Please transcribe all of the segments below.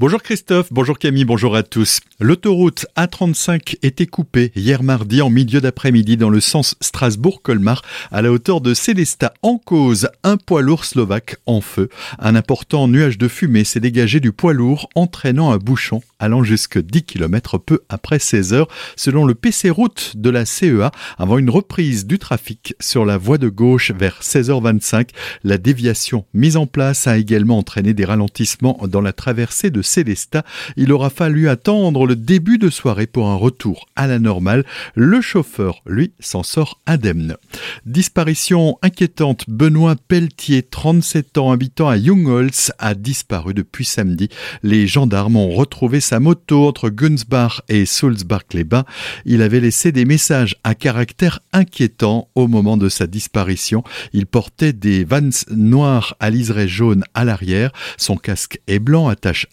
Bonjour Christophe, bonjour Camille, bonjour à tous. L'autoroute A35 était coupée hier mardi en milieu d'après-midi dans le sens Strasbourg-Colmar à la hauteur de Célesta. En cause, un poids lourd slovaque en feu. Un important nuage de fumée s'est dégagé du poids lourd entraînant un bouchon allant jusque 10 km peu après 16 heures selon le PC route de la CEA avant une reprise du trafic sur la voie de gauche vers 16h25. La déviation mise en place a également entraîné des ralentissements dans la traversée de Célestat. Il aura fallu attendre le début de soirée pour un retour à la normale. Le chauffeur, lui, s'en sort indemne. Disparition inquiétante. Benoît Pelletier, 37 ans, habitant à Jungholz, a disparu depuis samedi. Les gendarmes ont retrouvé sa moto entre Gunsbach et Sulzbach-les-Bains. Il avait laissé des messages à caractère inquiétant au moment de sa disparition. Il portait des vans noirs à liseré jaune à l'arrière. Son casque est blanc, attache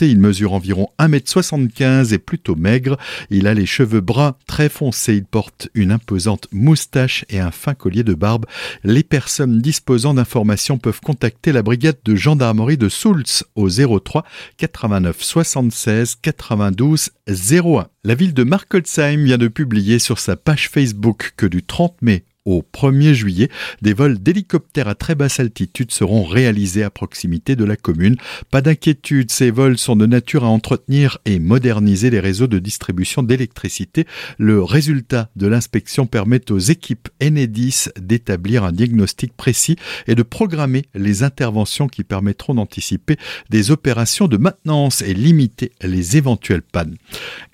il mesure environ 1m75 et plutôt maigre. Il a les cheveux bruns très foncés. Il porte une imposante moustache et un fin collier de barbe. Les personnes disposant d'informations peuvent contacter la brigade de gendarmerie de Soultz au 03 89 76 92 01. La ville de Markolsheim vient de publier sur sa page Facebook que du 30 mai au 1er juillet, des vols d'hélicoptères à très basse altitude seront réalisés à proximité de la commune. Pas d'inquiétude, ces vols sont de nature à entretenir et moderniser les réseaux de distribution d'électricité. Le résultat de l'inspection permet aux équipes Enedis d'établir un diagnostic précis et de programmer les interventions qui permettront d'anticiper des opérations de maintenance et limiter les éventuelles pannes.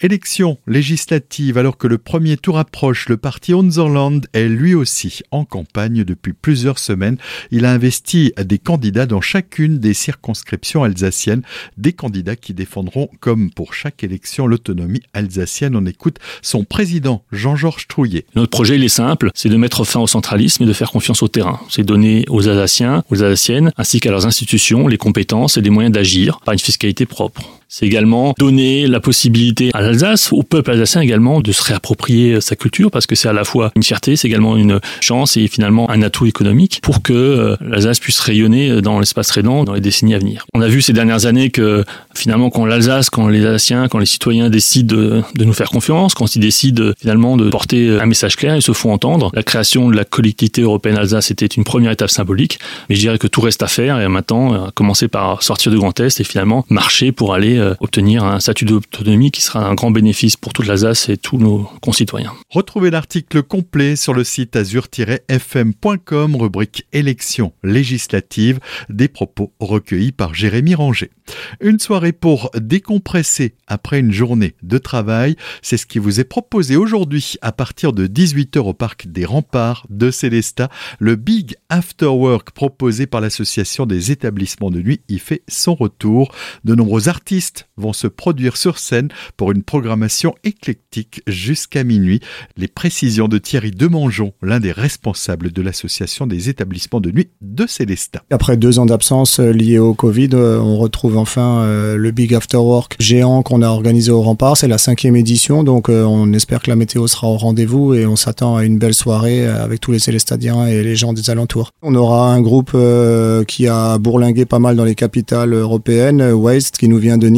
Élection législative alors que le premier tour approche, le parti Unserland est lui aussi en campagne depuis plusieurs semaines. Il a investi des candidats dans chacune des circonscriptions alsaciennes, des candidats qui défendront, comme pour chaque élection, l'autonomie alsacienne. On écoute son président, Jean-Georges Trouillet. Notre projet, il est simple, c'est de mettre fin au centralisme et de faire confiance au terrain. C'est donner aux Alsaciens, aux Alsaciennes, ainsi qu'à leurs institutions, les compétences et les moyens d'agir par une fiscalité propre. C'est également donner la possibilité à l'Alsace, au peuple alsacien également, de se réapproprier sa culture, parce que c'est à la fois une fierté, c'est également une chance et finalement un atout économique pour que euh, l'Alsace puisse rayonner dans l'espace rédent dans les décennies à venir. On a vu ces dernières années que finalement quand l'Alsace, quand les Alsaciens, quand les citoyens décident de, nous faire confiance, quand ils décident finalement de porter un message clair, ils se font entendre. La création de la collectivité européenne Alsace était une première étape symbolique, mais je dirais que tout reste à faire et maintenant commencer par sortir du Grand Est et finalement marcher pour aller euh, obtenir un statut d'autonomie qui sera un grand bénéfice pour toute l'Alsace et tous nos concitoyens. Retrouvez l'article complet sur le site azur-fm.com, rubrique élections législatives, des propos recueillis par Jérémy Ranger. Une soirée pour décompresser après une journée de travail, c'est ce qui vous est proposé aujourd'hui à partir de 18h au parc des Remparts de Célestat. Le Big After Work proposé par l'association des établissements de nuit y fait son retour. De nombreux artistes vont se produire sur scène pour une programmation éclectique jusqu'à minuit. Les précisions de Thierry Demangeon, l'un des responsables de l'association des établissements de nuit de Célestat. Après deux ans d'absence euh, liés au Covid, euh, on retrouve enfin euh, le Big After Work géant qu'on a organisé au Rempart. C'est la cinquième édition, donc on espère que la météo sera au rendez-vous et on s'attend à une belle soirée avec tous les Célestadiens et les gens des alentours. On aura un groupe qui a bourlingué pas mal dans les capitales européennes, Waste, qui nous vient de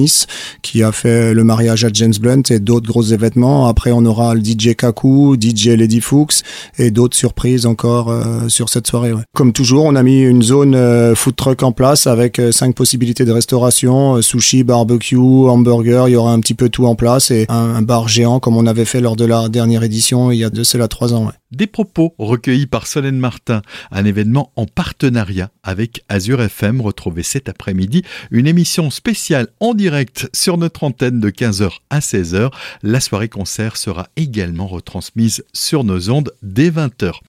Qui a fait le mariage à James Blunt et d'autres gros événements. Après, on aura le DJ Kaku, DJ Lady Fuchs et d'autres surprises encore euh, sur cette soirée. Comme toujours, on a mis une zone euh, food truck en place avec euh, cinq possibilités de restauration, sushi, barbecue, hamburger, il y aura un petit peu tout en place et un, bar géant comme on avait fait lors de la dernière édition il y a de cela trois ans. Des propos recueillis par Solène Martin, un événement en partenariat avec Azure FM. Retrouvez cet après-midi une émission spéciale en direct sur notre antenne de 15h à 16h. La soirée concert sera également retransmise sur nos ondes dès 20h.